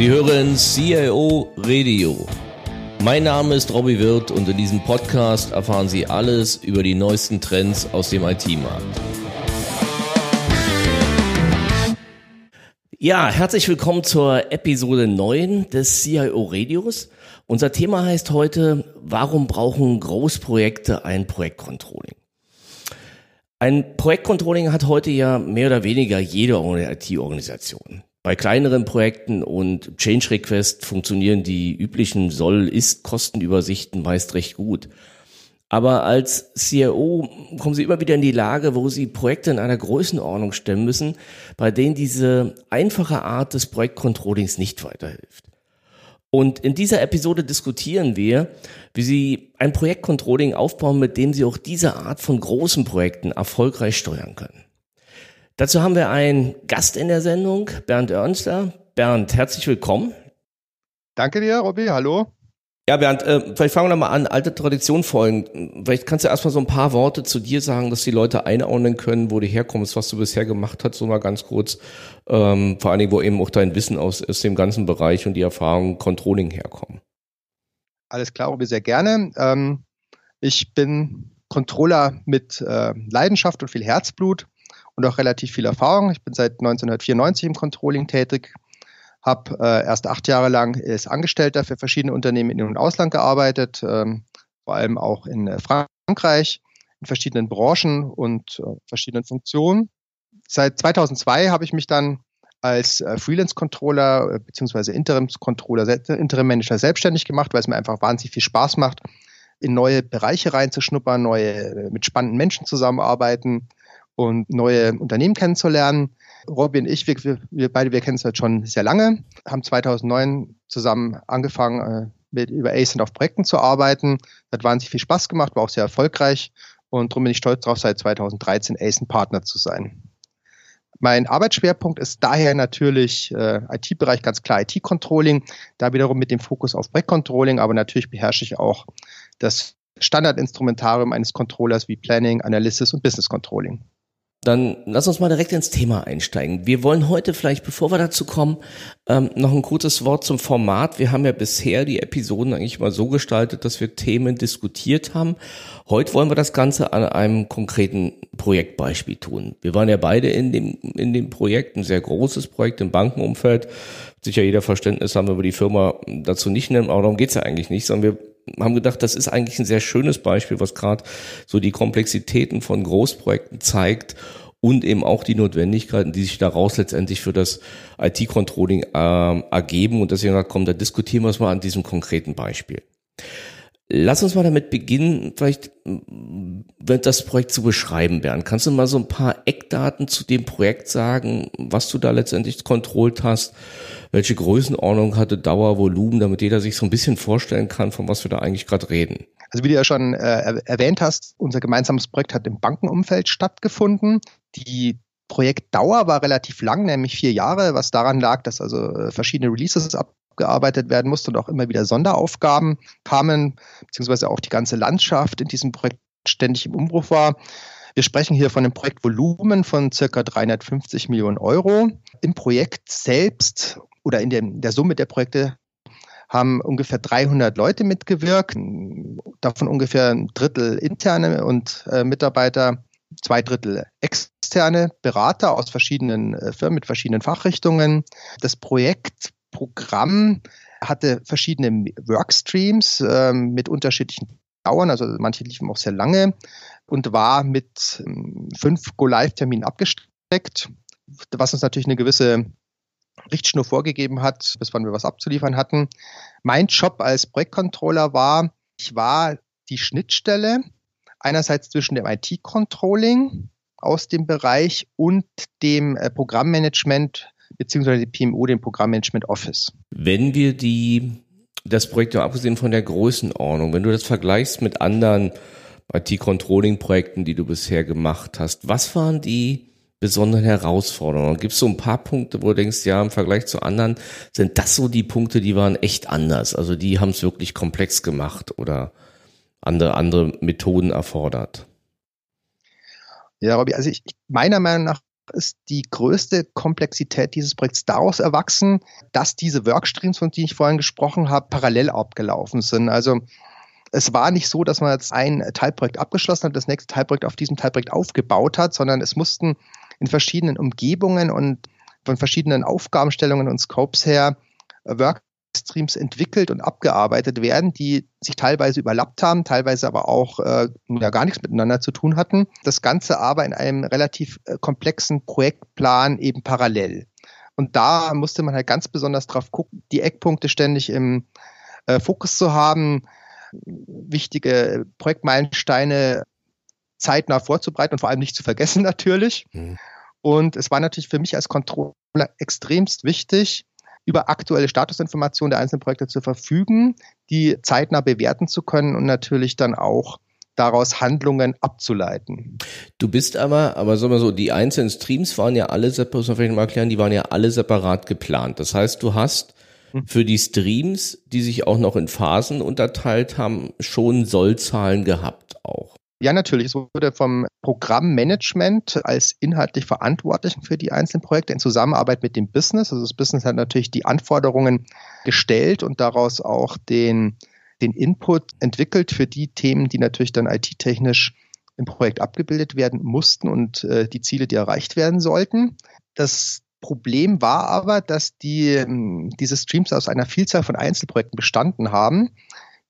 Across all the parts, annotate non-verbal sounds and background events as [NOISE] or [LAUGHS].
Sie hören CIO Radio. Mein Name ist Robbie Wirth und in diesem Podcast erfahren Sie alles über die neuesten Trends aus dem IT-Markt. Ja, herzlich willkommen zur Episode 9 des CIO Radios. Unser Thema heißt heute, warum brauchen Großprojekte ein Projektcontrolling? Ein Projektcontrolling hat heute ja mehr oder weniger jede IT-Organisation. Bei kleineren Projekten und Change Request funktionieren die üblichen Soll-Ist-Kostenübersichten meist recht gut. Aber als CIO kommen Sie immer wieder in die Lage, wo Sie Projekte in einer Größenordnung stemmen müssen, bei denen diese einfache Art des Projektcontrollings nicht weiterhilft. Und in dieser Episode diskutieren wir, wie Sie ein Projektcontrolling aufbauen, mit dem Sie auch diese Art von großen Projekten erfolgreich steuern können. Dazu haben wir einen Gast in der Sendung, Bernd Ernster. Bernd, herzlich willkommen. Danke dir, Robby. Hallo. Ja, Bernd, äh, vielleicht fangen wir mal an, alte Tradition folgen. Vielleicht kannst du erstmal so ein paar Worte zu dir sagen, dass die Leute einordnen können, wo du herkommst, was du bisher gemacht hast, so mal ganz kurz. Ähm, vor allen Dingen, wo eben auch dein Wissen aus, aus dem ganzen Bereich und die Erfahrung Controlling herkommen. Alles klar, Robby, sehr gerne. Ähm, ich bin Controller mit äh, Leidenschaft und viel Herzblut und auch relativ viel Erfahrung. Ich bin seit 1994 im Controlling tätig, habe äh, erst acht Jahre lang als Angestellter für verschiedene Unternehmen in und Ausland gearbeitet, ähm, vor allem auch in äh, Frankreich, in verschiedenen Branchen und äh, verschiedenen Funktionen. Seit 2002 habe ich mich dann als äh, Freelance-Controller äh, bzw. Interims-Controller, Interim-Manager selbstständig gemacht, weil es mir einfach wahnsinnig viel Spaß macht, in neue Bereiche reinzuschnuppern, neue, äh, mit spannenden Menschen zusammenarbeiten und neue Unternehmen kennenzulernen. Robby und ich, wir, wir beide, wir kennen es halt schon sehr lange, haben 2009 zusammen angefangen, äh, mit, über ACENT auf Projekten zu arbeiten. Das hat wahnsinnig viel Spaß gemacht, war auch sehr erfolgreich und darum bin ich stolz darauf, seit 2013 ACENT Partner zu sein. Mein Arbeitsschwerpunkt ist daher natürlich äh, IT-Bereich, ganz klar IT-Controlling, da wiederum mit dem Fokus auf Projektcontrolling, aber natürlich beherrsche ich auch das Standardinstrumentarium eines Controllers wie Planning, Analysis und Business Controlling. Dann lass uns mal direkt ins Thema einsteigen. Wir wollen heute vielleicht, bevor wir dazu kommen, ähm, noch ein kurzes Wort zum Format. Wir haben ja bisher die Episoden eigentlich mal so gestaltet, dass wir Themen diskutiert haben. Heute wollen wir das Ganze an einem konkreten Projektbeispiel tun. Wir waren ja beide in dem, in dem Projekt, ein sehr großes Projekt im Bankenumfeld. Sicher jeder Verständnis haben, wir die Firma dazu nicht nennen, aber darum geht's ja eigentlich nicht, sondern wir haben gedacht, das ist eigentlich ein sehr schönes Beispiel, was gerade so die Komplexitäten von Großprojekten zeigt und eben auch die Notwendigkeiten, die sich daraus letztendlich für das IT-Controlling äh, ergeben. Und deswegen komm, da diskutieren wir es mal an diesem konkreten Beispiel. Lass uns mal damit beginnen, vielleicht das Projekt zu beschreiben werden. Kannst du mal so ein paar Eckdaten zu dem Projekt sagen, was du da letztendlich kontrollt hast, welche Größenordnung hatte, Dauer, Volumen, damit jeder sich so ein bisschen vorstellen kann, von was wir da eigentlich gerade reden? Also wie du ja schon äh, erwähnt hast, unser gemeinsames Projekt hat im Bankenumfeld stattgefunden. Die Projektdauer war relativ lang, nämlich vier Jahre, was daran lag, dass also äh, verschiedene Releases ab abgearbeitet werden musste und auch immer wieder Sonderaufgaben kamen, beziehungsweise auch die ganze Landschaft in diesem Projekt ständig im Umbruch war. Wir sprechen hier von einem Projektvolumen von circa 350 Millionen Euro. Im Projekt selbst oder in, der Summe der Projekte haben ungefähr 300 Leute mitgewirkt, davon ungefähr ein Drittel interne und äh, Mitarbeiter, zwei Drittel externe Berater aus verschiedenen äh, Firmen mit verschiedenen Fachrichtungen. Das Projekt Programm hatte verschiedene Workstreams äh, mit unterschiedlichen Dauern, also manche liefen auch sehr lange und war mit ähm, fünf Go-Live-Terminen abgesteckt, was uns natürlich eine gewisse Richtschnur vorgegeben hat, bis wann wir was abzuliefern hatten. Mein Job als Projektcontroller war, ich war die Schnittstelle einerseits zwischen dem IT-Controlling aus dem Bereich und dem äh, Programmmanagement beziehungsweise die PMO, den Programmmanagement Office. Wenn wir die, das Projekt, ja abgesehen von der Größenordnung, wenn du das vergleichst mit anderen IT-Controlling-Projekten, die du bisher gemacht hast, was waren die besonderen Herausforderungen? Gibt es so ein paar Punkte, wo du denkst, ja, im Vergleich zu anderen, sind das so die Punkte, die waren echt anders? Also die haben es wirklich komplex gemacht oder andere, andere Methoden erfordert? Ja, Robby, also ich, meiner Meinung nach ist die größte Komplexität dieses Projekts daraus erwachsen, dass diese Workstreams, von denen ich vorhin gesprochen habe, parallel abgelaufen sind. Also es war nicht so, dass man jetzt ein Teilprojekt abgeschlossen hat, das nächste Teilprojekt auf diesem Teilprojekt aufgebaut hat, sondern es mussten in verschiedenen Umgebungen und von verschiedenen Aufgabenstellungen und Scopes her Workstreams entwickelt und abgearbeitet werden, die sich teilweise überlappt haben, teilweise aber auch äh, ja, gar nichts miteinander zu tun hatten. Das Ganze aber in einem relativ äh, komplexen Projektplan eben parallel. Und da musste man halt ganz besonders drauf gucken, die Eckpunkte ständig im äh, Fokus zu haben, wichtige Projektmeilensteine zeitnah vorzubereiten und vor allem nicht zu vergessen [LAUGHS] natürlich. Mhm. Und es war natürlich für mich als Controller extremst wichtig, über aktuelle Statusinformationen der einzelnen Projekte zu verfügen, die zeitnah bewerten zu können und natürlich dann auch daraus Handlungen abzuleiten. Du bist aber, aber sagen wir so, die einzelnen Streams waren ja alle separat, muss man vielleicht mal erklären, die waren ja alle separat geplant. Das heißt, du hast hm. für die Streams, die sich auch noch in Phasen unterteilt haben, schon Sollzahlen gehabt auch. Ja, natürlich. Es wurde vom Programmmanagement als inhaltlich Verantwortlichen für die einzelnen Projekte in Zusammenarbeit mit dem Business. Also das Business hat natürlich die Anforderungen gestellt und daraus auch den, den Input entwickelt für die Themen, die natürlich dann IT-technisch im Projekt abgebildet werden mussten und äh, die Ziele, die erreicht werden sollten. Das Problem war aber, dass die, ähm, diese Streams aus einer Vielzahl von Einzelprojekten bestanden haben,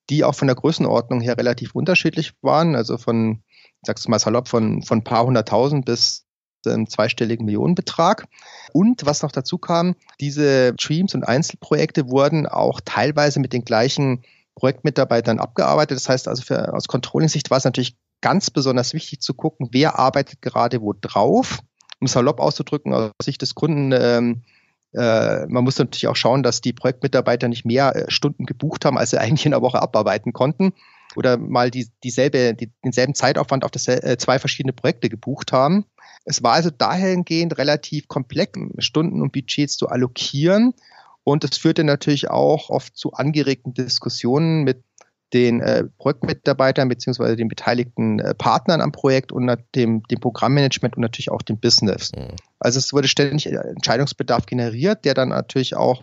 die auch von der Größenordnung her relativ unterschiedlich waren. Also von, ich sag's mal salopp, von, von paar hunderttausend bis einem zweistelligen Millionenbetrag. Und was noch dazu kam, diese Streams und Einzelprojekte wurden auch teilweise mit den gleichen Projektmitarbeitern abgearbeitet. Das heißt also für, aus Controlling-Sicht war es natürlich ganz besonders wichtig zu gucken, wer arbeitet gerade wo drauf um salopp auszudrücken, aus Sicht des Kunden, ähm, äh, man muss natürlich auch schauen, dass die Projektmitarbeiter nicht mehr äh, Stunden gebucht haben, als sie [LAUGHS] eigentlich in der Woche abarbeiten konnten oder mal die, dieselbe, die, denselben Zeitaufwand auf das, äh, zwei verschiedene Projekte gebucht haben. Es war also dahingehend relativ komplex, Stunden und Budgets zu allokieren. Und es führte natürlich auch oft zu angeregten Diskussionen mit den äh, Projektmitarbeitern beziehungsweise den beteiligten äh, Partnern am Projekt und dem, dem Programmmanagement und natürlich auch dem Business. Mhm. Also es wurde ständig äh, Entscheidungsbedarf generiert, der dann natürlich auch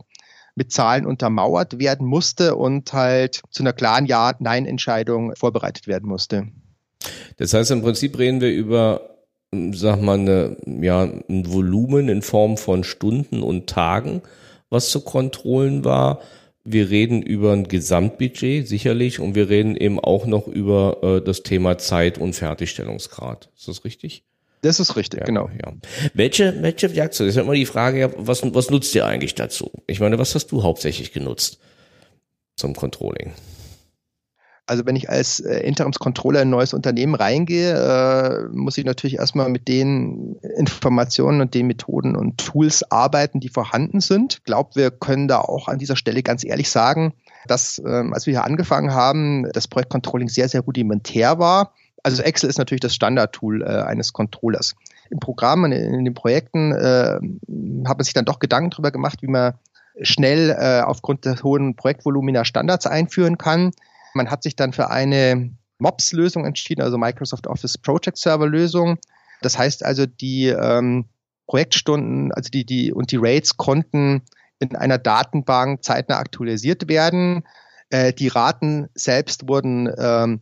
mit Zahlen untermauert werden musste und halt zu einer klaren Ja-Nein-Entscheidung vorbereitet werden musste. Das heißt, im Prinzip reden wir über, sag mal, eine, ja, ein Volumen in Form von Stunden und Tagen, was zu kontrollen war wir reden über ein Gesamtbudget sicherlich und wir reden eben auch noch über äh, das Thema Zeit und Fertigstellungsgrad. Ist das richtig? Das ist richtig, ja, genau. Ja. Welche, welche Werkzeuge? Das ist immer die Frage, was, was nutzt ihr eigentlich dazu? Ich meine, was hast du hauptsächlich genutzt zum Controlling? Also wenn ich als äh, Interimscontroller in ein neues Unternehmen reingehe, äh, muss ich natürlich erstmal mit den Informationen und den Methoden und Tools arbeiten, die vorhanden sind. Ich glaube, wir können da auch an dieser Stelle ganz ehrlich sagen, dass ähm, als wir hier angefangen haben, das Projektcontrolling sehr, sehr rudimentär war. Also Excel ist natürlich das Standardtool äh, eines Controllers. Im Programm und in, in den Projekten äh, hat man sich dann doch Gedanken darüber gemacht, wie man schnell äh, aufgrund des hohen Projektvolumina Standards einführen kann. Man hat sich dann für eine MOPS-Lösung entschieden, also Microsoft Office Project Server Lösung. Das heißt also, die ähm, Projektstunden, also die, die und die Rates konnten in einer Datenbank zeitnah aktualisiert werden. Äh, die Raten selbst wurden ähm,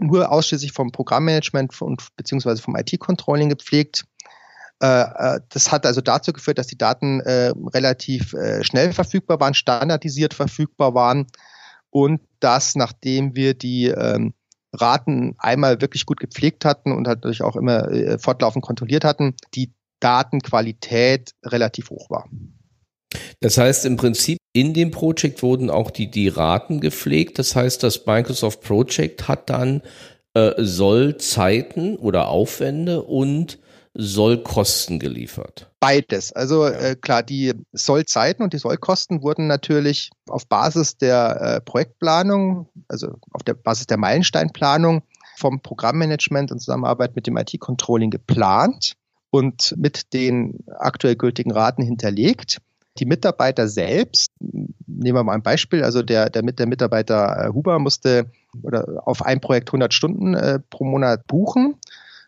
nur ausschließlich vom Programmmanagement und beziehungsweise vom IT-Controlling gepflegt. Äh, äh, das hat also dazu geführt, dass die Daten äh, relativ äh, schnell verfügbar waren, standardisiert verfügbar waren und das, nachdem wir die ähm, Raten einmal wirklich gut gepflegt hatten und natürlich auch immer äh, fortlaufend kontrolliert hatten, die Datenqualität relativ hoch war. Das heißt im Prinzip in dem Projekt wurden auch die, die Raten gepflegt. Das heißt, das Microsoft Project hat dann äh, Sollzeiten oder Aufwände und Sollkosten geliefert? Beides. Also äh, klar, die Sollzeiten und die Sollkosten wurden natürlich auf Basis der äh, Projektplanung, also auf der Basis der Meilensteinplanung vom Programmmanagement und Zusammenarbeit mit dem IT-Controlling geplant und mit den aktuell gültigen Raten hinterlegt. Die Mitarbeiter selbst, nehmen wir mal ein Beispiel, also der, der, der Mitarbeiter äh, Huber musste oder auf ein Projekt 100 Stunden äh, pro Monat buchen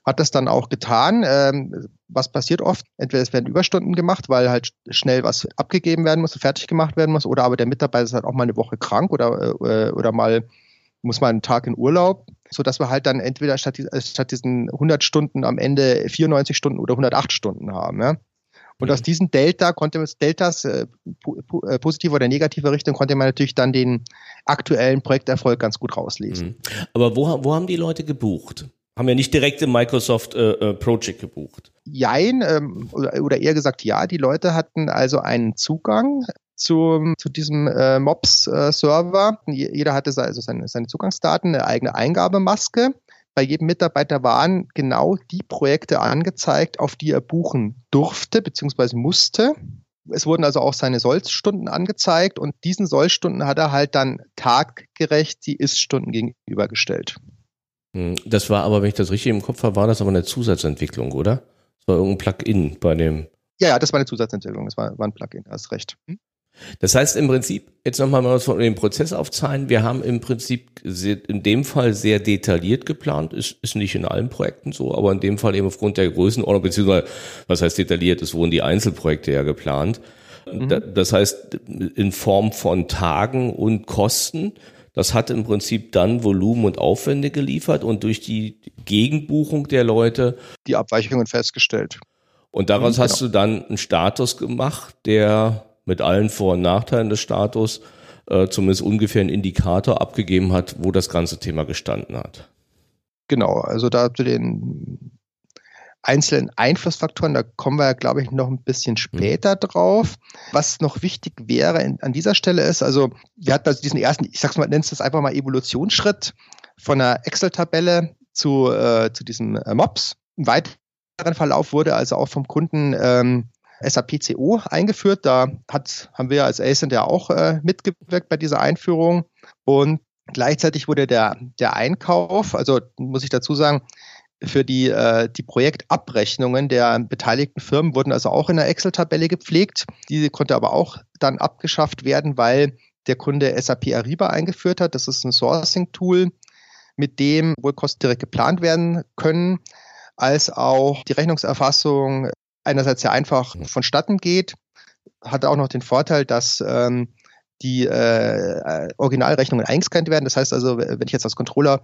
hat das dann auch getan. Ähm, was passiert oft? Entweder es werden Überstunden gemacht, weil halt schnell was abgegeben werden muss, fertig gemacht werden muss, oder aber der Mitarbeiter ist halt auch mal eine Woche krank oder, äh, oder mal muss mal einen Tag in Urlaub, so dass wir halt dann entweder statt, statt diesen 100 Stunden am Ende 94 Stunden oder 108 Stunden haben. Ja? Und mhm. aus diesen Delta konnte man Deltas äh, äh, positive oder negative Richtung konnte man natürlich dann den aktuellen Projekterfolg ganz gut rauslesen. Mhm. Aber wo, wo haben die Leute gebucht? Haben ja nicht direkt im Microsoft äh, äh, Project gebucht. Jein, ähm, oder, oder eher gesagt ja, die Leute hatten also einen Zugang zu, zu diesem äh, MOPS-Server. Äh, Jeder hatte also seine, seine Zugangsdaten, eine eigene Eingabemaske. Bei jedem Mitarbeiter waren genau die Projekte angezeigt, auf die er buchen durfte bzw. musste. Es wurden also auch seine Sollstunden angezeigt und diesen Sollstunden hat er halt dann taggerecht die Ist-Stunden gegenübergestellt. Hm, das war aber, wenn ich das richtig im Kopf habe, war das aber eine Zusatzentwicklung, oder? Das war irgendein Plugin bei dem. Ja, ja, das war eine Zusatzentwicklung, das war, war ein Plugin, hast recht. Hm? Das heißt im Prinzip, jetzt nochmal was von dem Prozess aufzeigen, wir haben im Prinzip in dem Fall sehr detailliert geplant, ist, ist nicht in allen Projekten so, aber in dem Fall eben aufgrund der Größenordnung, beziehungsweise was heißt detailliert, es wurden die Einzelprojekte ja geplant. Mhm. Das heißt in Form von Tagen und Kosten. Das hat im Prinzip dann Volumen und Aufwände geliefert und durch die Gegenbuchung der Leute die Abweichungen festgestellt. Und daraus mhm, genau. hast du dann einen Status gemacht, der mit allen Vor- und Nachteilen des Status äh, zumindest ungefähr einen Indikator abgegeben hat, wo das ganze Thema gestanden hat. Genau, also da zu den einzelnen Einflussfaktoren, da kommen wir, glaube ich, noch ein bisschen mhm. später drauf. Was noch wichtig wäre in, an dieser Stelle ist, also wir hatten also diesen ersten, ich sag's mal, nennst das einfach mal Evolutionsschritt von einer Excel-Tabelle zu, äh, zu diesem äh, MOPS. Im weiteren Verlauf wurde also auch vom Kunden ähm, SAP-CO eingeführt. Da hat, haben wir als ASIN ja auch äh, mitgewirkt bei dieser Einführung. Und gleichzeitig wurde der, der Einkauf, also muss ich dazu sagen, für die, äh, die Projektabrechnungen der beteiligten Firmen wurden also auch in der Excel-Tabelle gepflegt. Diese konnte aber auch dann abgeschafft werden, weil der Kunde SAP Ariba eingeführt hat. Das ist ein Sourcing-Tool, mit dem wohl Kosten direkt geplant werden können, als auch die Rechnungserfassung einerseits sehr einfach vonstatten geht, hat auch noch den Vorteil, dass ähm, die äh, Originalrechnungen eingescannt werden. Das heißt also, wenn ich jetzt als Controller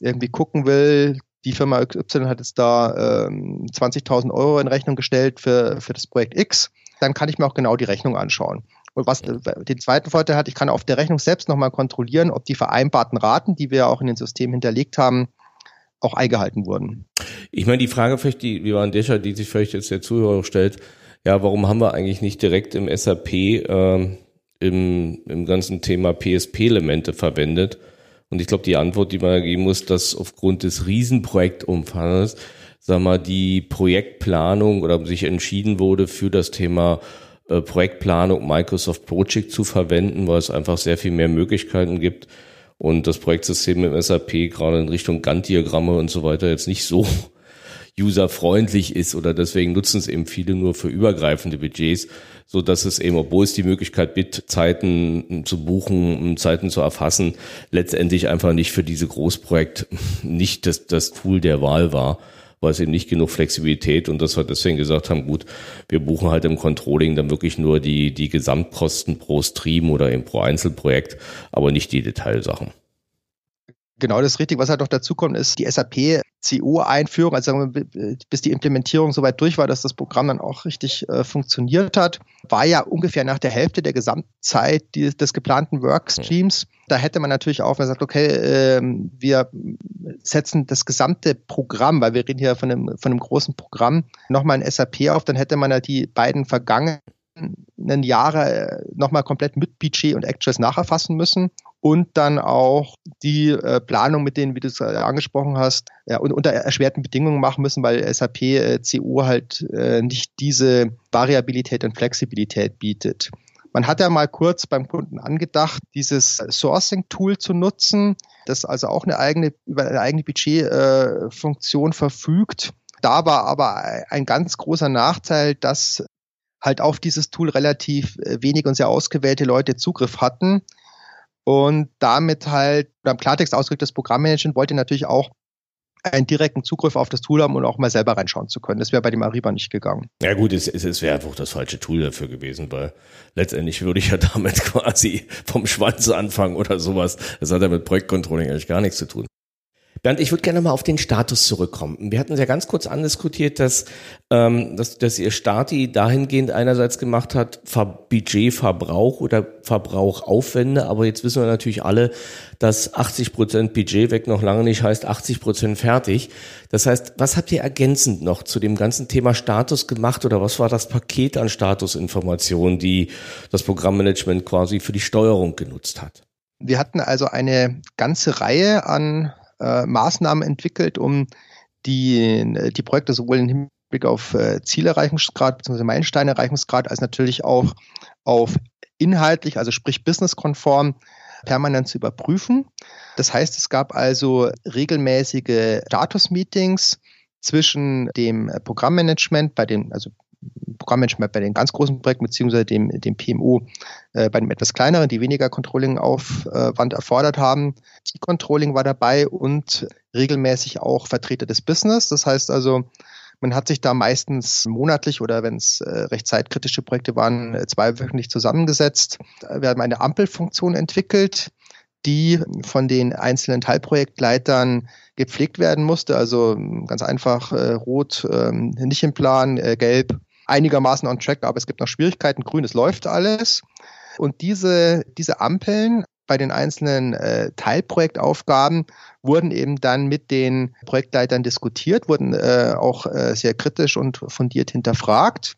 irgendwie gucken will, die Firma Y hat jetzt da ähm, 20.000 Euro in Rechnung gestellt für, für das Projekt X, dann kann ich mir auch genau die Rechnung anschauen. Und was den zweiten Vorteil hat, ich kann auf der Rechnung selbst nochmal kontrollieren, ob die vereinbarten Raten, die wir auch in den Systemen hinterlegt haben, auch eingehalten wurden. Ich meine, die Frage vielleicht, die, wie war an der die sich vielleicht jetzt der Zuhörer stellt, ja, warum haben wir eigentlich nicht direkt im SAP äh, im, im ganzen Thema PSP-Elemente verwendet? Und ich glaube, die Antwort, die man geben muss, dass aufgrund des Riesenprojektumfangs, sag mal, die Projektplanung oder sich entschieden wurde für das Thema äh, Projektplanung Microsoft Project zu verwenden, weil es einfach sehr viel mehr Möglichkeiten gibt und das Projektsystem im SAP gerade in Richtung Gantt-Diagramme und so weiter jetzt nicht so userfreundlich ist oder deswegen nutzen es eben viele nur für übergreifende Budgets, so dass es eben, obwohl es die Möglichkeit gibt, Zeiten zu buchen, Zeiten zu erfassen, letztendlich einfach nicht für diese Großprojekt [LAUGHS] nicht das, das Tool der Wahl war weil es eben nicht genug Flexibilität und das wir deswegen gesagt haben, gut, wir buchen halt im Controlling dann wirklich nur die, die Gesamtkosten pro Stream oder eben pro Einzelprojekt, aber nicht die Detailsachen. Genau, das ist richtig. Was halt noch dazu kommt, ist die SAP CO-Einführung, also bis die Implementierung soweit durch war, dass das Programm dann auch richtig äh, funktioniert hat, war ja ungefähr nach der Hälfte der Gesamtzeit die, des geplanten Workstreams. Da hätte man natürlich auch gesagt, okay, äh, wir setzen das gesamte Programm, weil wir reden hier von einem, von einem großen Programm, nochmal in SAP auf, dann hätte man ja die beiden vergangenen Jahre äh, nochmal komplett mit Budget und Actress nacherfassen müssen und dann auch die äh, Planung mit denen, wie du es äh, angesprochen hast, ja, und unter erschwerten Bedingungen machen müssen, weil SAP äh, CO halt äh, nicht diese Variabilität und Flexibilität bietet. Man hat ja mal kurz beim Kunden angedacht, dieses Sourcing-Tool zu nutzen, das also auch eine eigene, über eine eigene Budgetfunktion äh, verfügt. Da war aber ein ganz großer Nachteil, dass halt auf dieses Tool relativ äh, wenig und sehr ausgewählte Leute Zugriff hatten und damit halt, oder im Klartext ausgedrückt, das Programmmanagement wollte natürlich auch einen direkten Zugriff auf das Tool haben und auch mal selber reinschauen zu können. Das wäre bei dem Ariba nicht gegangen. Ja gut, es, es, es wäre einfach das falsche Tool dafür gewesen, weil letztendlich würde ich ja [LAUGHS] damit quasi vom Schwanz anfangen oder sowas. Das hat ja mit Projektcontrolling eigentlich gar nichts zu tun. Bernd, ich würde gerne mal auf den Status zurückkommen. Wir hatten ja ganz kurz andiskutiert, dass, ähm, dass, dass ihr Stati dahingehend einerseits gemacht hat, Budgetverbrauch oder Verbrauchaufwände, aber jetzt wissen wir natürlich alle, dass 80 Prozent Budget weg noch lange nicht heißt 80 Prozent fertig. Das heißt, was habt ihr ergänzend noch zu dem ganzen Thema Status gemacht oder was war das Paket an Statusinformationen, die das Programmmanagement quasi für die Steuerung genutzt hat? Wir hatten also eine ganze Reihe an äh, Maßnahmen entwickelt, um die, die Projekte sowohl im Hinblick auf äh, Zielerreichungsgrad bzw. Meilensteinerreichungsgrad als natürlich auch auf inhaltlich, also sprich businesskonform, permanent zu überprüfen. Das heißt, es gab also regelmäßige Status-Meetings zwischen dem Programmmanagement bei den, also Programmmanagement bei den ganz großen Projekten beziehungsweise dem, dem PMO äh, bei den etwas kleineren, die weniger Controlling-Aufwand erfordert haben. Die Controlling war dabei und regelmäßig auch Vertreter des Business. Das heißt also, man hat sich da meistens monatlich oder wenn es äh, recht zeitkritische Projekte waren, äh, zweiwöchentlich zusammengesetzt. Wir haben eine Ampelfunktion entwickelt, die von den einzelnen Teilprojektleitern gepflegt werden musste. Also ganz einfach äh, rot ähm, nicht im Plan, äh, gelb einigermaßen on track, aber es gibt noch Schwierigkeiten. Grün, es läuft alles. Und diese, diese Ampeln bei den einzelnen äh, Teilprojektaufgaben wurden eben dann mit den Projektleitern diskutiert, wurden äh, auch äh, sehr kritisch und fundiert hinterfragt.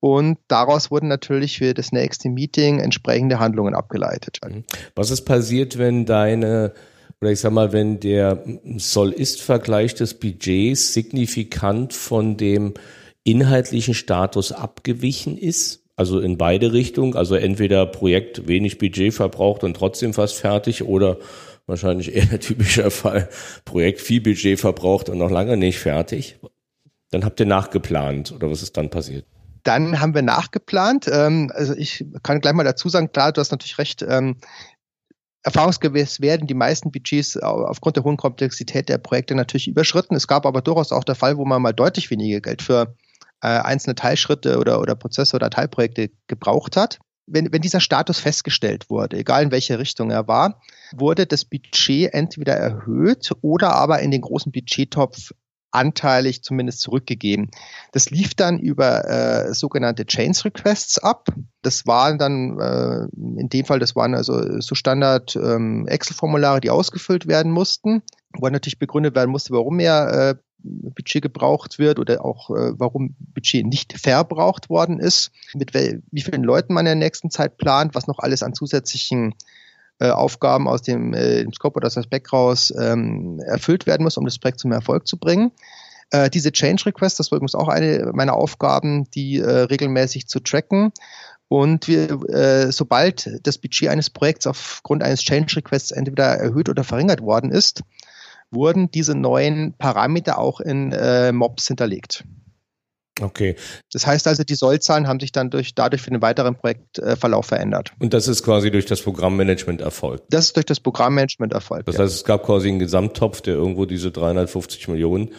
Und daraus wurden natürlich für das nächste Meeting entsprechende Handlungen abgeleitet. Mhm. Was ist passiert, wenn deine oder ich sag mal, wenn der Soll-Ist-Vergleich des Budgets signifikant von dem inhaltlichen Status abgewichen ist? Also in beide Richtungen, also entweder Projekt wenig Budget verbraucht und trotzdem fast fertig oder wahrscheinlich eher der typische Fall, Projekt viel Budget verbraucht und noch lange nicht fertig. Dann habt ihr nachgeplant oder was ist dann passiert? Dann haben wir nachgeplant. Ähm, also ich kann gleich mal dazu sagen, klar, du hast natürlich recht. Ähm, erfahrungsgemäß werden die meisten Budgets aufgrund der hohen Komplexität der Projekte natürlich überschritten. Es gab aber durchaus auch der Fall, wo man mal deutlich weniger Geld für äh, einzelne Teilschritte oder, oder Prozesse oder Teilprojekte gebraucht hat. Wenn, wenn dieser Status festgestellt wurde, egal in welche Richtung er war, wurde das Budget entweder erhöht oder aber in den großen Budgettopf anteilig zumindest zurückgegeben. Das lief dann über äh, sogenannte Chains Requests ab. Das waren dann äh, in dem Fall, das waren also so Standard ähm, Excel-Formulare, die ausgefüllt werden mussten, wo natürlich begründet werden musste, warum mehr äh, Budget gebraucht wird oder auch äh, warum Budget nicht verbraucht worden ist, mit wie vielen Leuten man in der nächsten Zeit plant, was noch alles an zusätzlichen äh, Aufgaben aus dem, äh, dem Scope oder aus dem Spec raus ähm, erfüllt werden muss, um das Projekt zum Erfolg zu bringen. Äh, diese Change Requests, das war übrigens auch eine meiner Aufgaben, die äh, regelmäßig zu tracken. Und wir, äh, sobald das Budget eines Projekts aufgrund eines Change Requests entweder erhöht oder verringert worden ist, wurden diese neuen Parameter auch in äh, Mobs hinterlegt. Okay. Das heißt also, die Sollzahlen haben sich dann durch, dadurch für den weiteren Projektverlauf verändert. Und das ist quasi durch das Programmmanagement erfolgt? Das ist durch das Programmmanagement erfolgt. Das heißt, es gab quasi einen Gesamttopf, der irgendwo diese 350 Millionen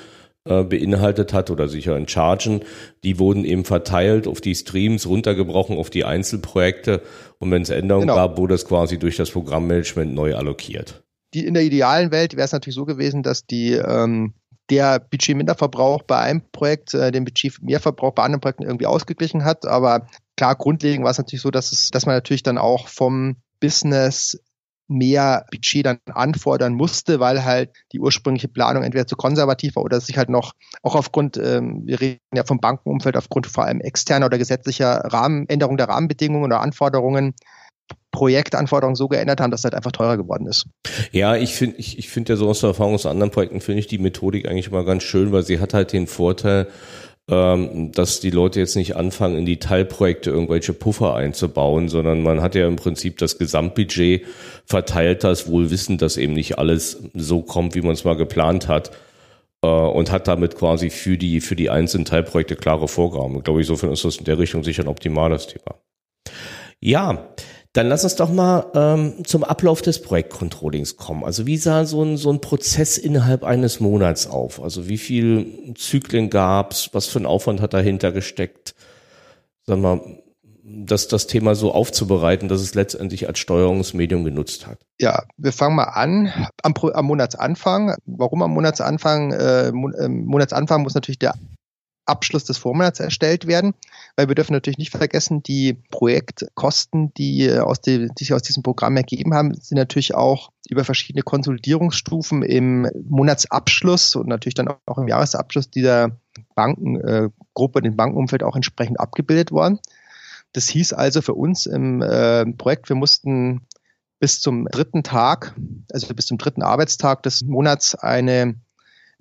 äh, beinhaltet hat oder sicher in Chargen. Die wurden eben verteilt auf die Streams, runtergebrochen auf die Einzelprojekte. Und wenn es Änderungen genau. gab, wurde es quasi durch das Programmmanagement neu allokiert die, in der idealen Welt wäre es natürlich so gewesen, dass die ähm, der Budgetminderverbrauch bei einem Projekt äh, den Budgetmehrverbrauch bei anderen Projekten irgendwie ausgeglichen hat. Aber klar, grundlegend war es natürlich so, dass es, dass man natürlich dann auch vom Business mehr Budget dann anfordern musste, weil halt die ursprüngliche Planung entweder zu konservativ war oder sich halt noch auch aufgrund, ähm, wir reden ja vom Bankenumfeld, aufgrund vor allem externer oder gesetzlicher Rahmenänderung der Rahmenbedingungen oder Anforderungen Projektanforderungen so geändert haben, dass es halt einfach teurer geworden ist. Ja, ich finde, ich, ich finde ja so aus der Erfahrung aus anderen Projekten finde ich die Methodik eigentlich immer ganz schön, weil sie hat halt den Vorteil, ähm, dass die Leute jetzt nicht anfangen, in die Teilprojekte irgendwelche Puffer einzubauen, sondern man hat ja im Prinzip das Gesamtbudget verteilt, das wohl wissen, dass eben nicht alles so kommt, wie man es mal geplant hat äh, und hat damit quasi für die, für die einzelnen Teilprojekte klare Vorgaben. Ich glaube, insofern ist das in der Richtung sicher ein optimales Thema. Ja, Dann lass uns doch mal ähm, zum Ablauf des Projektcontrollings kommen. Also wie sah so ein, so ein Prozess innerhalb eines Monats auf? Also wie viel Zyklen gab's? Was für ein Aufwand hat dahinter gesteckt? Sag mal, das, das Thema so aufzubereiten, dass es letztendlich als Steuerungsmedium genutzt hat? Ja, wir fangen mal an am, am Monatsanfang. Warum am Monatsanfang? Äh, Monatsanfang muss natürlich der Abschluss des Vormonats erstellt werden, weil wir dürfen natürlich nicht vergessen, die Projektkosten, die, aus die, die sich aus diesem Programm ergeben haben, sind natürlich auch über verschiedene Konsolidierungsstufen im Monatsabschluss und natürlich dann auch im Jahresabschluss dieser Bankengruppe, äh, dem Bankenumfeld auch entsprechend abgebildet worden. Das hieß also für uns im äh, Projekt, wir mussten bis zum dritten Tag, also bis zum dritten Arbeitstag des Monats eine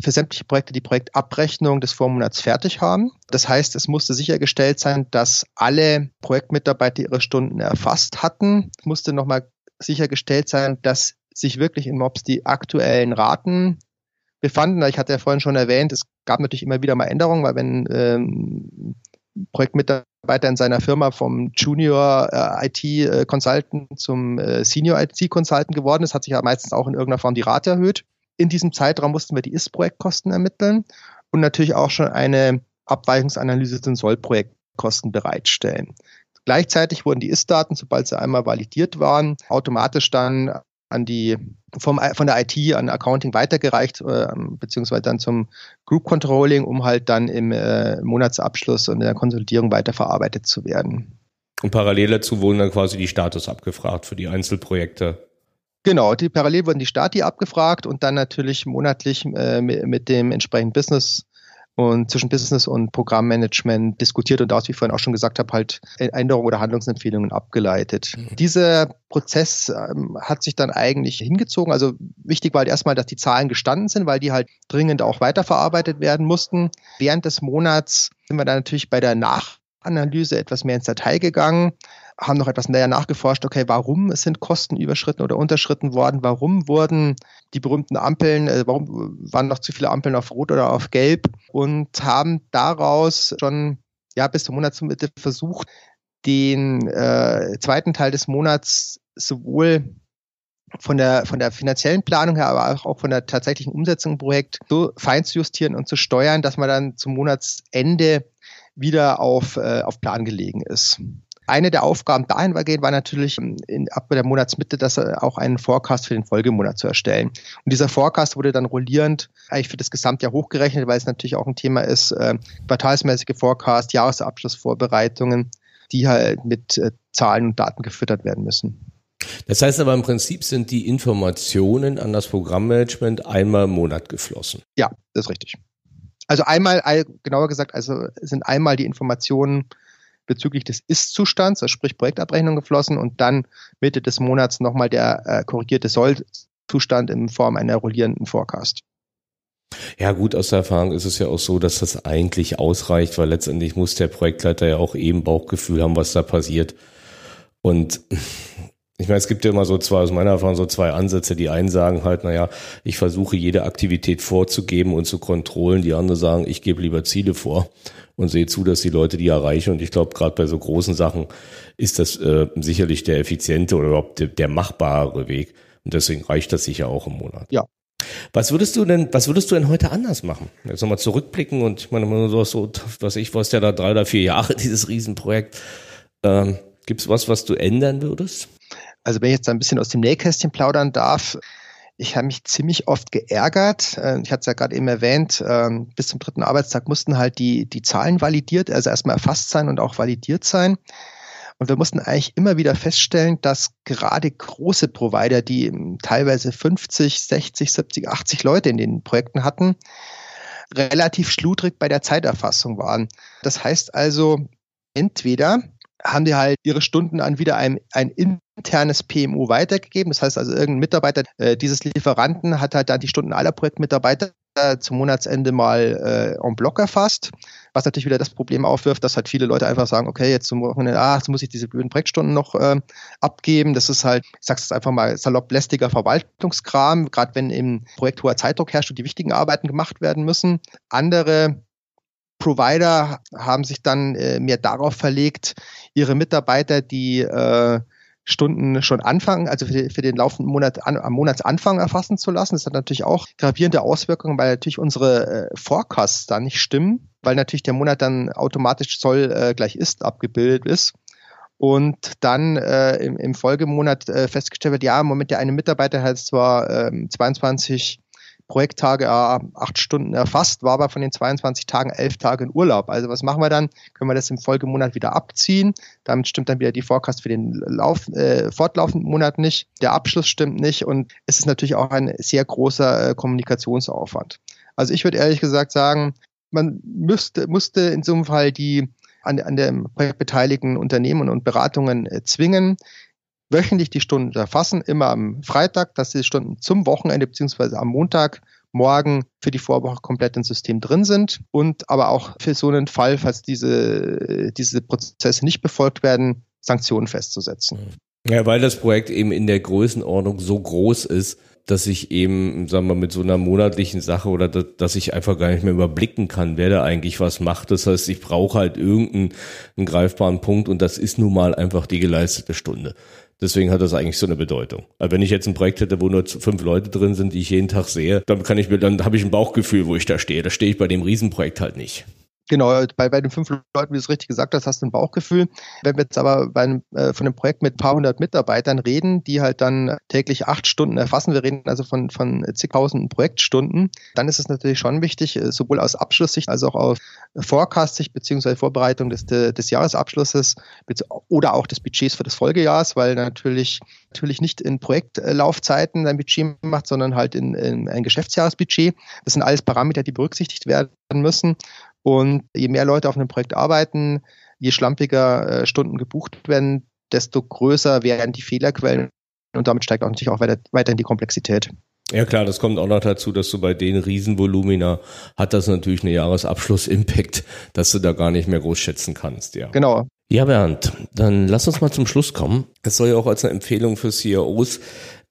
für sämtliche Projekte die Projektabrechnung des Vormonats fertig haben. Das heißt, es musste sichergestellt sein, dass alle Projektmitarbeiter ihre Stunden erfasst hatten. Es musste nochmal sichergestellt sein, dass sich wirklich in MOBS die aktuellen Raten befanden. Ich hatte ja vorhin schon erwähnt, es gab natürlich immer wieder mal Änderungen, weil wenn ähm, Projektmitarbeiter in seiner Firma vom Junior äh, IT äh, Consultant zum äh, Senior IT Consultant geworden ist, hat sich ja meistens auch in irgendeiner Form die Rate erhöht in diesem Zeitraum mussten wir die Ist-Projektkosten ermitteln und natürlich auch schon eine Abweichungsanalyse zu den Soll-Projektkosten bereitstellen. Gleichzeitig wurden die Ist-Daten, sobald sie einmal validiert waren, automatisch dann an die vom, von der IT an Accounting weitergereicht, äh, beziehungsweise dann zum Group Controlling, um halt dann im äh, Monatsabschluss und in der Konsolidierung weiterverarbeitet zu werden. Und parallel dazu wurden dann quasi die Status abgefragt für die Einzelprojekte. Genau, die parallel wurden die Stati abgefragt und dann natürlich monatlich äh, mit dem entsprechenden Business und zwischen Business und Programmmanagement diskutiert und daraus, wie ich vorhin auch schon gesagt habe, halt Änderungen oder Handlungsempfehlungen abgeleitet. Mhm. Dieser Prozess ähm, hat sich dann eigentlich hingezogen. Also wichtig war halt erstmal, dass die Zahlen gestanden sind, weil die halt dringend auch weiterverarbeitet werden mussten. Während des Monats sind wir dann natürlich bei der Nachanalyse etwas mehr ins Detail gegangen haben noch etwas näher nachgeforscht, okay, warum sind Kosten überschritten oder unterschritten worden, warum wurden die berühmten Ampeln, äh, warum waren noch zu viele Ampeln auf Rot oder auf Gelb? Und haben daraus schon ja bis zur Monatsmitte versucht, den äh, zweiten Teil des Monats sowohl von der, von der finanziellen Planung her, aber auch von der tatsächlichen Umsetzung im Projekt so fein zu justieren und zu steuern, dass man dann zum Monatsende wieder auf, äh, auf Plan gelegen ist. Eine der Aufgaben dahingehend war natürlich in, ab der Monatsmitte, dass auch einen Forecast für den Folgemonat zu erstellen. Und dieser Forecast wurde dann rollierend eigentlich für das Gesamtjahr hochgerechnet, weil es natürlich auch ein Thema ist, äh, quartalsmäßige Forecast, Jahresabschlussvorbereitungen, die halt mit äh, Zahlen und Daten gefüttert werden müssen. Das heißt aber im Prinzip sind die Informationen an das Programmmanagement einmal im Monat geflossen. Ja, das ist richtig. Also einmal, genauer gesagt, also sind einmal die Informationen bezüglich des Ist-Zustands, also sprich Projektabrechnung geflossen und dann Mitte des Monats nochmal der äh, korrigierte Soll-Zustand in Form einer rollierenden Forecast. Ja, gut, aus der Erfahrung ist es ja auch so, dass das eigentlich ausreicht, weil letztendlich muss der Projektleiter ja auch eben Bauchgefühl haben, was da passiert. Und ich meine, es gibt ja immer so zwei, aus meiner Erfahrung, so zwei Ansätze. Die einen sagen halt, naja, ich versuche jede Aktivität vorzugeben und zu kontrollen. Die anderen sagen, ich gebe lieber Ziele vor und sehe zu, dass die Leute die erreichen. Und ich glaube, gerade bei so großen Sachen ist das äh, sicherlich der effiziente oder überhaupt der, der machbare Weg. Und deswegen reicht das sicher auch im Monat. Ja, was würdest du denn, was würdest du denn heute anders machen? Jetzt nochmal zurückblicken und ich meine, du hast so, was ich, was ja da drei oder vier Jahre, [LAUGHS] dieses Riesenprojekt. Ähm, Gibt es was, was du ändern würdest? Also wenn ich jetzt ein bisschen aus dem Nähkästchen plaudern darf, ich habe mich ziemlich oft geärgert. Äh, ich hatte es ja gerade eben erwähnt, ähm, bis zum dritten Arbeitstag mussten halt die, die Zahlen validiert, also erstmal erfasst sein und auch validiert sein. Und wir mussten eigentlich immer wieder feststellen, dass gerade große Provider, die teilweise 50, 60, 70, 80 Leute in den Projekten hatten, relativ schludrig bei der Zeiterfassung waren. Das heißt also, entweder haben die halt ihre Stunden an wieder ein, ein internes PMU weitergegeben. Das heißt also, irgendein Mitarbeiter äh, dieses Lieferanten hat halt dann die Stunden aller Projektmitarbeiter zum Monatsende mal äh, en bloc erfasst, was natürlich wieder das Problem aufwirft, dass halt viele Leute einfach sagen, okay, jetzt zum Wochenende, ah, jetzt muss ich diese blöden Projektstunden noch äh, abgeben. Das ist halt, ich sag's jetzt einfach mal, salopp lästiger Verwaltungskram, gerade wenn im Projekt hoher Zeitdruck herrscht und die wichtigen Arbeiten gemacht werden müssen. Andere Provider haben sich dann äh, mehr darauf verlegt, ihre Mitarbeiter, die äh, Stunden schon anfangen, also für, für den laufenden Monat an, am Monatsanfang erfassen zu lassen. Das hat natürlich auch gravierende Auswirkungen, weil natürlich unsere äh, Forecasts da nicht stimmen, weil natürlich der Monat dann automatisch Zoll äh, gleich ist abgebildet ist. Und dann äh, im, im Folgemonat äh, festgestellt wird, ja, im Moment der eine Mitarbeiter hat zwar ähm, 22 Projekttage äh, acht Stunden erfasst, war aber von den 22 Tagen elf Tage in Urlaub. Also was machen wir dann? Können wir das im Folgemonat wieder abziehen? Damit stimmt dann wieder die Forecast für den Lauf, äh, fortlaufenden Monat nicht. Der Abschluss stimmt nicht und es ist natürlich auch ein sehr großer äh, Kommunikationsaufwand. Also ich würde ehrlich gesagt sagen, man müsste, musste in so einem Fall die an, an dem Projekt beteiligten Unternehmen und Beratungen äh, zwingen, wöchentlich die Stunden erfassen, immer am Freitag, dass die Stunden zum Wochenende beziehungsweise am Montag morgen für die Vorwoche komplett ins System drin sind und aber auch für so einen Fall, falls diese, diese Prozesse nicht befolgt werden, Sanktionen festzusetzen. Ja, weil das Projekt eben in der Größenordnung so groß ist, dass ich eben, sagen wir, mit so einer monatlichen Sache oder dass, dass ich einfach gar nicht mehr überblicken kann, wer da eigentlich was macht. Das heißt, ich brauche halt irgendeinen greifbaren Punkt und das ist nun mal einfach die geleistete Stunde. Deswegen hat das eigentlich so eine Bedeutung. Aber wenn ich jetzt ein Projekt hätte, wo nur fünf Leute drin sind, die ich jeden Tag sehe, dann kann ich mir, dann habe ich ein Bauchgefühl, wo ich da stehe. Da stehe ich bei dem Riesenprojekt halt nicht. Genau, bei, bei den fünf Leuten, wie du es richtig gesagt hast, hast du ein Bauchgefühl. Wenn wir jetzt aber bei einem, äh, von einem Projekt mit ein paar hundert Mitarbeitern reden, die halt dann täglich acht Stunden erfassen, wir reden also von, von zigtausenden Projektstunden, dann ist es natürlich schon wichtig, äh, sowohl aus Abschlusssicht als auch aus Forecast-Sicht beziehungsweise Vorbereitung des, des Jahresabschlusses oder auch des Budgets für das Folgejahr, weil natürlich natürlich nicht in Projektlaufzeiten ein Budget macht, sondern halt in, in ein Geschäftsjahresbudget. Das sind alles Parameter, die berücksichtigt werden müssen. Und je mehr Leute auf einem Projekt arbeiten, je schlampiger äh, Stunden gebucht werden, desto größer werden die Fehlerquellen und damit steigt auch natürlich auch weiter, weiterhin die Komplexität. Ja klar, das kommt auch noch dazu, dass du bei den Riesenvolumina hat das natürlich eine Jahresabschluss-Impact, dass du da gar nicht mehr groß schätzen kannst, ja. Genau. Ja, Bernd, dann lass uns mal zum Schluss kommen. Es soll ja auch als eine Empfehlung für CEOs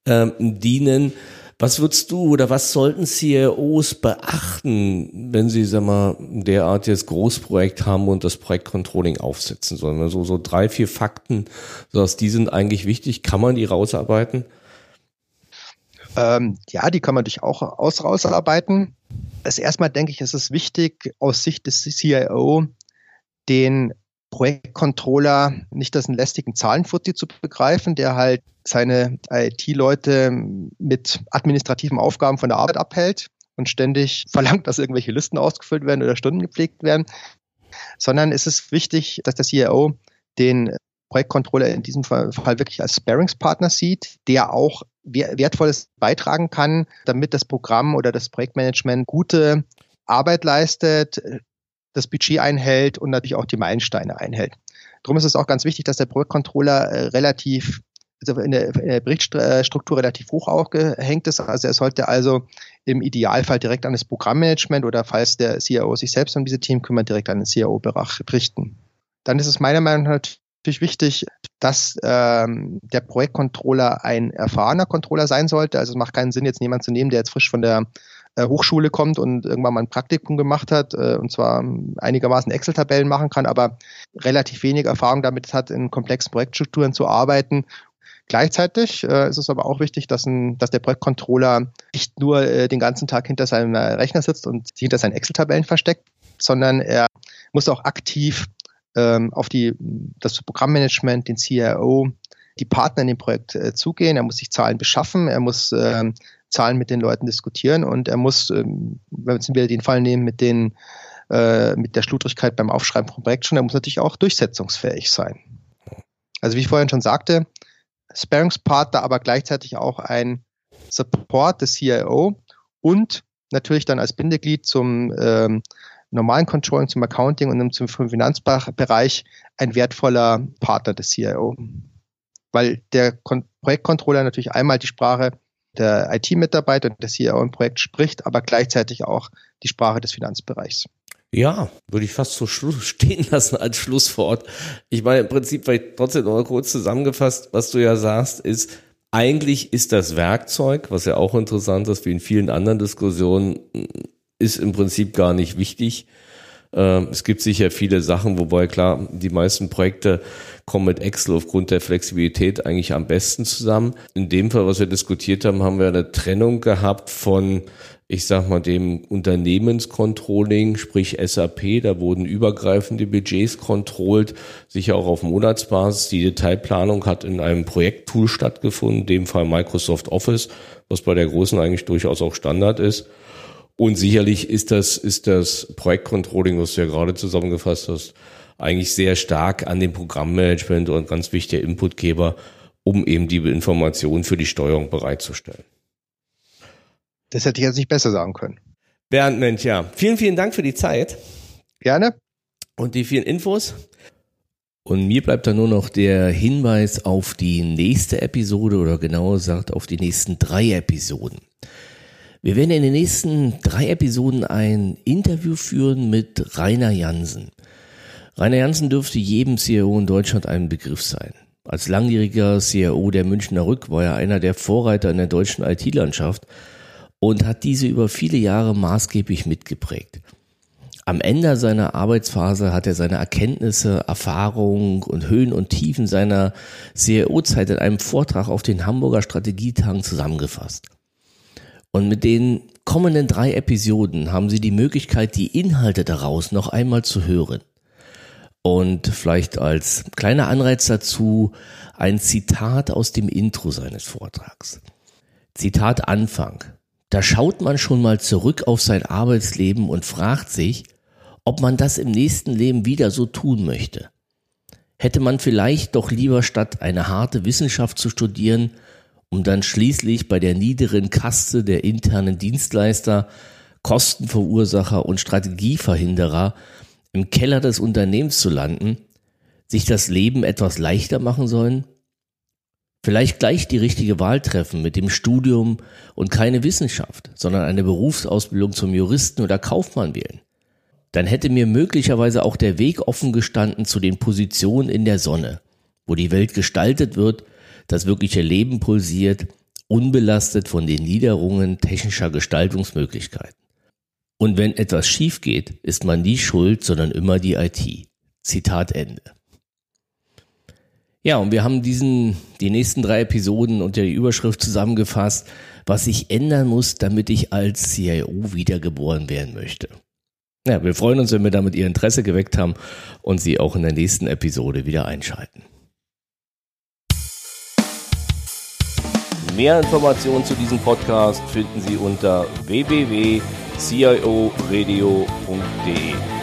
ähm, dienen. Was würdest du oder was sollten CEOs beachten, wenn sie, sag mal, derart jetzt Großprojekt haben und das Projektcontrolling aufsetzen sollen? Also so drei, vier Fakten, dass die sind eigentlich wichtig. Kann man die rausarbeiten? Ähm, ja, die kann man durchaus aus rausarbeiten. Also erstmal denke ich, ist es wichtig, aus Sicht des CIO den Projektcontroller nicht als einen lästigen Zahlenfuzzi zu begreifen, der halt seine IT-Leute mit administrativen Aufgaben von der Arbeit abhält und ständig [LAUGHS] verlangt, dass irgendwelche Listen ausgefüllt werden oder Stunden gepflegt werden, sondern es ist wichtig, dass der CEO den Projektcontroller in diesem Fall, wirklich als Sparingspartner sieht, der auch Wertvolles beitragen kann, damit das Programm oder das Projektmanagement gute Arbeit leistet, das Budget einhält und natürlich auch die Meilensteine einhält. Darum ist es auch ganz wichtig, dass der Projektcontroller äh, relativ in der, in der Berichtsstruktur relativ hoch aufgehängt ist. Also er sollte also im Idealfall direkt an das Programmmanagement oder falls der CIO sich selbst um diese Team kümmert, direkt an den CIO berichten. Dann ist es meiner Meinung nach natürlich wichtig, dass ähm, der Projektcontroller ein erfahrener Controller sein sollte. Also es macht keinen Sinn, jetzt jemanden zu nehmen, der jetzt frisch von der äh, Hochschule kommt und irgendwann mal ein Praktikum gemacht hat äh, und zwar einigermaßen Excel-Tabellen machen kann, aber relativ wenig Erfahrung damit hat, in komplexen Projektstrukturen zu arbeiten Gleichzeitig äh, ist es aber auch wichtig, dass, ein, dass der Projektcontroller nicht nur äh, den ganzen Tag hinter seinem äh, Rechner sitzt und sich hinter seinen Excel-Tabellen versteckt, sondern er muss auch aktiv ähm, auf die, das Programmmanagement, den CIO, die Partner in dem Projekt äh, zugehen. Er muss sich Zahlen beschaffen, er muss äh, Zahlen mit den Leuten diskutieren und er muss, ähm, wenn wir jetzt wieder den Fall nehmen mit den äh, mit der Schludrigkeit beim Aufschreiben von Projekten, er muss natürlich auch durchsetzungsfähig sein. Also wie ich vorhin schon sagte, Sparingspartner, aber gleichzeitig auch ein Support des CIO und natürlich dann als Bindeglied zum ähm, normalen Controlling, zum Accounting und zum Finanzbereich ein wertvoller Partner des CIO. Weil der Kon Projektcontroller natürlich einmal die Sprache der IT-Mitarbeiter und der CIO im Projekt spricht, aber gleichzeitig auch die Sprache des Finanzbereichs. Ja, würde ich fast so [LAUGHS] stehen lassen als Schlusswort. Ich meine, im Prinzip, vielleicht trotzdem noch mal kurz zusammengefasst, was du ja sagst, ist, eigentlich ist das Werkzeug, was ja auch interessant ist, wie in vielen anderen Diskussionen, ist im Prinzip gar nicht wichtig, es gibt sicher viele Sachen, wobei klar, die meisten Projekte kommen mit Excel aufgrund der Flexibilität eigentlich am besten zusammen. In dem Fall, was wir diskutiert haben, haben wir eine Trennung gehabt von ich sag mal, dem Unternehmenscontrolling, sprich SAP, da wurden übergreifende Budgets kontrollt, sicher auch auf Monatsbasis. Die Detailplanung hat in einem Projekttool stattgefunden, in dem Fall Microsoft Office, was bei der großen eigentlich durchaus auch Standard ist. Und sicherlich ist das, ist das Projektcontrolling, was du ja gerade zusammengefasst hast, eigentlich sehr stark an dem Programmmanagement und ganz wichtiger Inputgeber, um eben die Informationen für die Steuerung bereitzustellen. Das hätte ich jetzt nicht besser sagen können. Bernd Mensch, ja. Vielen, vielen Dank für die Zeit. Gerne. Und die vielen Infos. Und mir bleibt dann nur noch der Hinweis auf die nächste Episode oder genauer gesagt auf die nächsten drei Episoden. Wir werden in den nächsten drei Episoden ein Interview führen mit Rainer Jansen. Rainer Jansen dürfte jedem CIO in Deutschland ein Begriff sein. Als langjähriger CIO der Münchner Rück war er einer der Vorreiter in der deutschen IT-Landschaft und hat diese über viele Jahre maßgeblich mitgeprägt. Am Ende seiner Arbeitsphase hat er seine Erkenntnisse, Erfahrungen und Höhen und Tiefen seiner CRO-Zeit in einem Vortrag auf den Hamburger Strategietagen zusammengefasst. Und mit den kommenden drei Episoden haben Sie die Möglichkeit, die Inhalte daraus noch einmal zu hören. Und vielleicht als kleiner Anreiz dazu ein Zitat aus dem Intro seines Vortrags. Zitat Anfang. Da schaut man schon mal zurück auf sein Arbeitsleben und fragt sich, ob man das im nächsten Leben wieder so tun möchte. Hätte man vielleicht doch lieber statt eine harte Wissenschaft zu studieren, um dann schließlich bei der niederen Kaste der internen Dienstleister, Kostenverursacher und Strategieverhinderer im Keller des Unternehmens zu landen, sich das Leben etwas leichter machen sollen? Vielleicht gleich die richtige Wahl treffen mit dem Studium und keine Wissenschaft, sondern eine Berufsausbildung zum Juristen oder Kaufmann wählen. Dann hätte mir möglicherweise auch der Weg offen gestanden zu den Positionen in der Sonne, wo die Welt gestaltet wird, das wirkliche Leben pulsiert, unbelastet von den Niederungen technischer Gestaltungsmöglichkeiten. Und wenn etwas schief geht, ist man nie schuld, sondern immer die IT. Zitat Ende. Ja, und wir haben diesen, die nächsten drei Episoden unter die Überschrift zusammengefasst, was sich ändern muss, damit ich als CIO wiedergeboren werden möchte. Ja, wir freuen uns, wenn wir damit Ihr Interesse geweckt haben und Sie auch in der nächsten Episode wieder einschalten. Mehr Informationen zu diesem Podcast finden Sie unter www.cioradio.de.